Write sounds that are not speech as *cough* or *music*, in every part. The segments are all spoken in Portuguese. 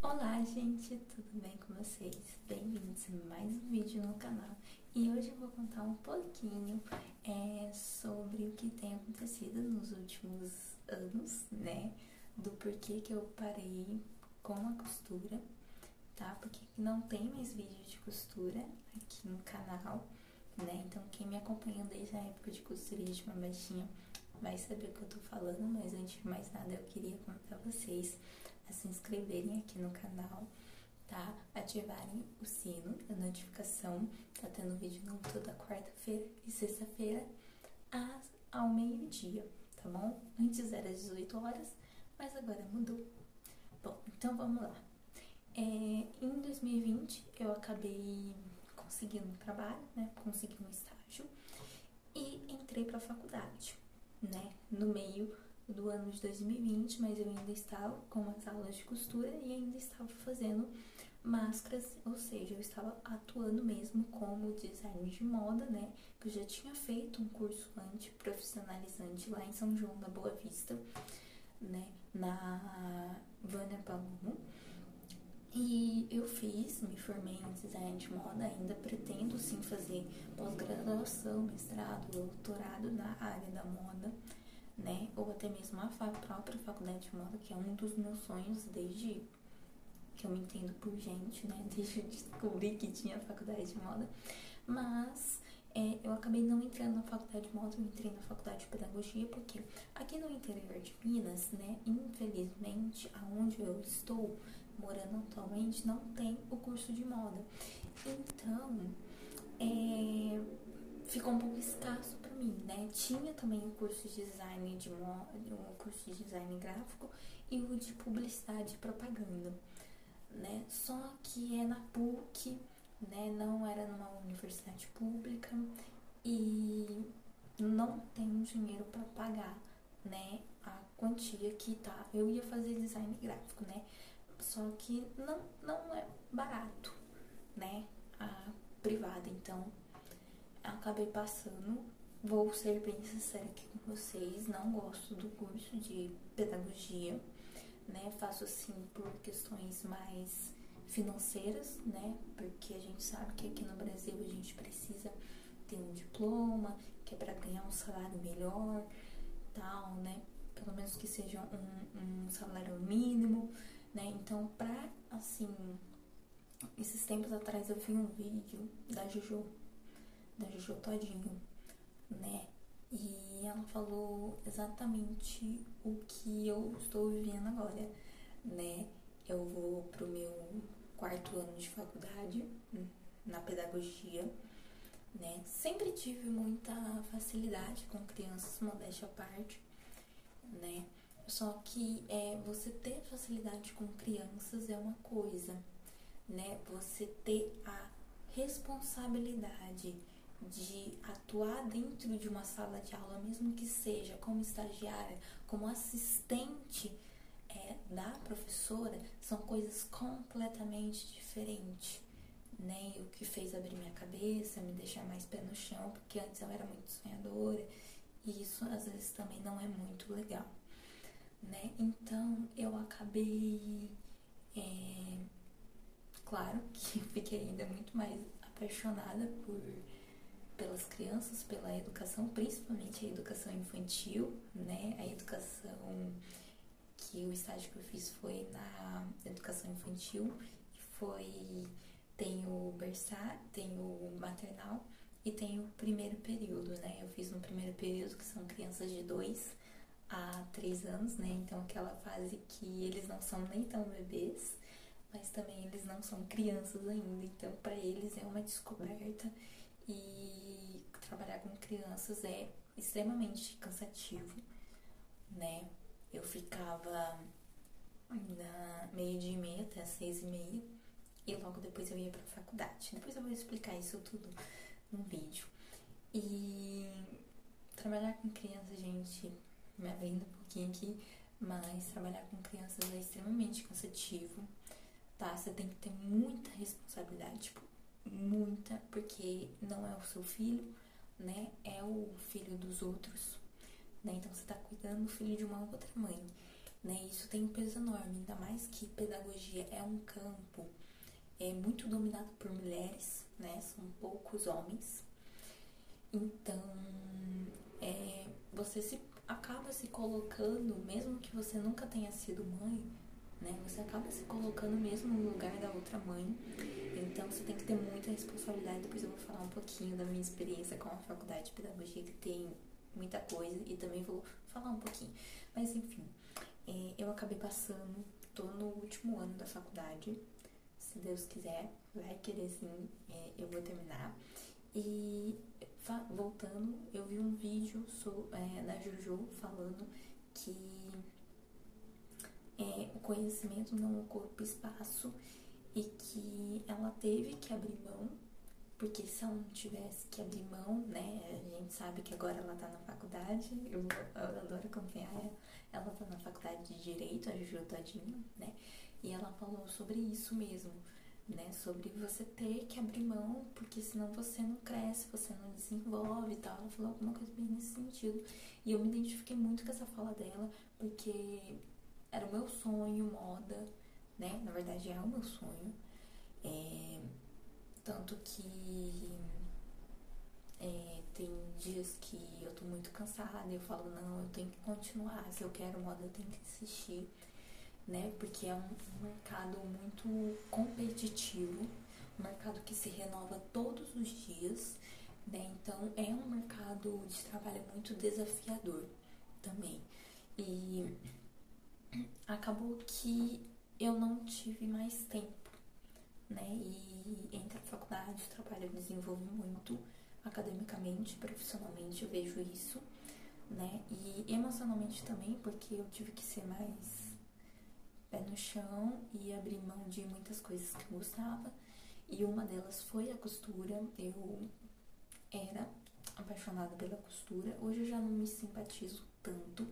Olá gente, tudo bem com vocês? Bem-vindos a mais um vídeo no canal e hoje eu vou contar um pouquinho é, sobre o que tem acontecido nos últimos anos, né? Do porquê que eu parei com a costura, tá? Porque não tem mais vídeo de costura aqui no canal, né? Então quem me acompanha desde a época de costurinha de uma baixinha vai saber o que eu tô falando, mas antes de mais nada eu queria contar a vocês a se inscreverem aqui no canal, tá? Ativarem o sino da notificação, tá tendo vídeo novo toda quarta-feira e sexta-feira ao meio-dia, tá bom? Antes era às 18 horas, mas agora mudou. Bom, então vamos lá. É, em 2020 eu acabei conseguindo um trabalho, né? Consegui um estágio e entrei para a faculdade né, no meio do ano de 2020, mas eu ainda estava com as aulas de costura e ainda estava fazendo máscaras, ou seja, eu estava atuando mesmo como designer de moda, né? Eu já tinha feito um curso antiprofissionalizante lá em São João da Boa Vista, né? Na Vânia Palomo. E eu fiz, me formei em design de moda, ainda pretendo sim fazer pós-graduação, mestrado, doutorado na área da moda, né? Ou até mesmo a própria faculdade de moda, que é um dos meus sonhos desde que eu me entendo por gente, né? *laughs* Desde eu descobrir que tinha faculdade de moda. Mas é, eu acabei não entrando na faculdade de moda, eu entrei na faculdade de pedagogia, porque aqui no interior de Minas, né? Infelizmente, aonde eu estou morando atualmente não tem o curso de moda. Então, é, ficou um pouco escasso mim, né? Tinha também o curso de design de moda, o curso de design gráfico e o de publicidade e propaganda, né? Só que é na PUC, né? Não era numa universidade pública e não tenho dinheiro para pagar, né? A quantia que tá. Eu ia fazer design gráfico, né? Só que não, não é barato, né? A privada, então acabei passando. Vou ser bem sincera aqui com vocês, não gosto do curso de pedagogia, né? Faço assim por questões mais financeiras, né? Porque a gente sabe que aqui no Brasil a gente precisa ter um diploma, que é para ganhar um salário melhor, tal, né? Pelo menos que seja um, um salário mínimo, né? Então, pra, assim, esses tempos atrás eu vi um vídeo da Jojo, da Jojo Todinho, né? E ela falou exatamente o que eu estou vivendo agora, né? Eu vou pro meu quarto ano de faculdade na pedagogia, né? Sempre tive muita facilidade com crianças, modéstia à parte, né? Só que é, você ter facilidade com crianças é uma coisa, né? Você ter a responsabilidade de atuar dentro de uma sala de aula, mesmo que seja como estagiária, como assistente é, da professora, são coisas completamente diferentes. Né? O que fez abrir minha cabeça, me deixar mais pé no chão, porque antes eu era muito sonhadora, e isso às vezes também não é muito legal né? Então eu acabei, é, claro que fiquei ainda muito mais apaixonada por pelas crianças, pela educação, principalmente a educação infantil, né? A educação que o estágio que eu fiz foi na educação infantil foi tem o berçário, tem o maternal e tem o primeiro período, né? Eu fiz no primeiro período que são crianças de 2 há três anos, né? Então aquela fase que eles não são nem tão bebês, mas também eles não são crianças ainda. Então para eles é uma descoberta e trabalhar com crianças é extremamente cansativo, né? Eu ficava da meio dia e meia até seis e meia e logo depois eu ia para a faculdade. Depois eu vou explicar isso tudo no vídeo. E trabalhar com crianças, gente, me abrindo um pouquinho aqui, mas trabalhar com crianças é extremamente cansativo, tá? Você tem que ter muita responsabilidade, tipo, muita, porque não é o seu filho, né? É o filho dos outros, né? Então você tá cuidando do filho de uma outra mãe. né? Isso tem um peso enorme, ainda mais que pedagogia é um campo é muito dominado por mulheres, né? São poucos homens. Então, é, você se acaba se colocando, mesmo que você nunca tenha sido mãe, né? Você acaba se colocando mesmo no lugar da outra mãe. Então você tem que ter muita responsabilidade. Depois eu vou falar um pouquinho da minha experiência com a faculdade de pedagogia, que tem muita coisa, e também vou falar um pouquinho. Mas enfim, é, eu acabei passando, tô no último ano da faculdade. Se Deus quiser, vai querer sim, é, eu vou terminar. E voltando, eu vi um vídeo so, é, da Juju falando que é, o conhecimento não ocupa espaço e que ela teve que abrir mão, porque se ela não tivesse que abrir mão, né, a gente sabe que agora ela tá na faculdade, eu, eu adoro acompanhar ela, ela tá na faculdade de Direito, a Juju Todinho, né, e ela falou sobre isso mesmo, né, sobre você ter que abrir mão, porque senão você não cresce, você não desenvolve e tal. Ela falou alguma coisa bem nesse sentido. E eu me identifiquei muito com essa fala dela, porque era o meu sonho, moda, né? Na verdade é o meu sonho. É, tanto que é, tem dias que eu tô muito cansada e eu falo, não, eu tenho que continuar. Se eu quero moda, eu tenho que insistir, né? Porque é um mercado muito competitivo, um mercado que se renova todos os dias, né? Então é um mercado de trabalho muito desafiador também. E acabou que eu não tive mais tempo, né? E entre a faculdade o trabalho eu desenvolvi muito academicamente, profissionalmente, eu vejo isso, né? E emocionalmente também, porque eu tive que ser mais pé no chão e abrir mão de muitas coisas que eu gostava. E uma delas foi a costura. Eu era apaixonada pela costura. Hoje eu já não me simpatizo tanto,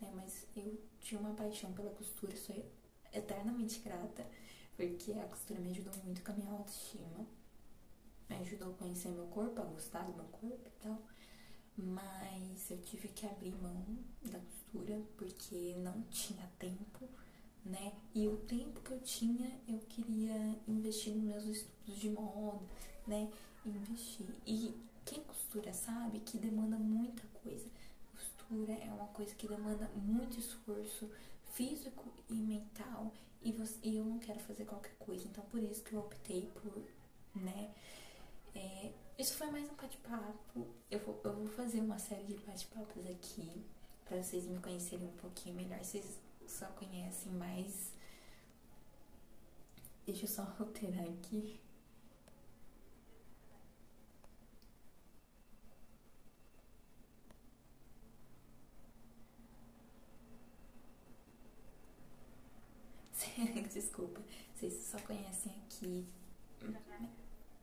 né? Mas eu tinha uma paixão pela costura, sou eternamente grata, porque a costura me ajudou muito com a minha autoestima, me ajudou a conhecer meu corpo, a gostar do meu corpo e tal. Mas eu tive que abrir mão da costura porque não tinha tempo, né? E o tempo que eu tinha, eu queria investir nos meus estudos de moda, né? Investir. E quem costura sabe que demanda muita coisa costura é uma coisa que demanda muito esforço físico e mental e, você, e eu não quero fazer qualquer coisa, então por isso que eu optei por, né? É, isso foi mais um bate-papo. Eu vou, eu vou fazer uma série de bate-papos aqui para vocês me conhecerem um pouquinho melhor. Vocês só conhecem mais. Deixa eu só alterar aqui. Desculpa, vocês só conhecem aqui.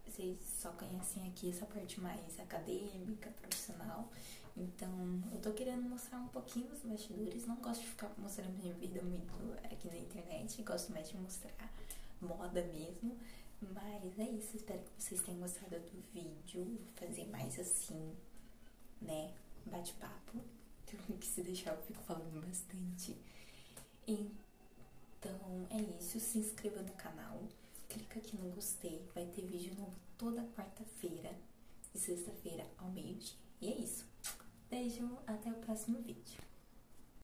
Vocês só conhecem aqui essa parte mais acadêmica, profissional. Então, eu tô querendo mostrar um pouquinho dos bastidores. Não gosto de ficar mostrando minha vida muito aqui na internet. Gosto mais de mostrar moda mesmo. Mas é isso. Espero que vocês tenham gostado do vídeo. Vou fazer mais assim, né? Bate-papo. *laughs* Que se deixar eu fico falando bastante. Então, então é isso, se inscreva no canal, clica aqui no gostei, vai ter vídeo novo toda quarta-feira e sexta-feira ao meio-dia. E é isso. Beijo, até o próximo vídeo.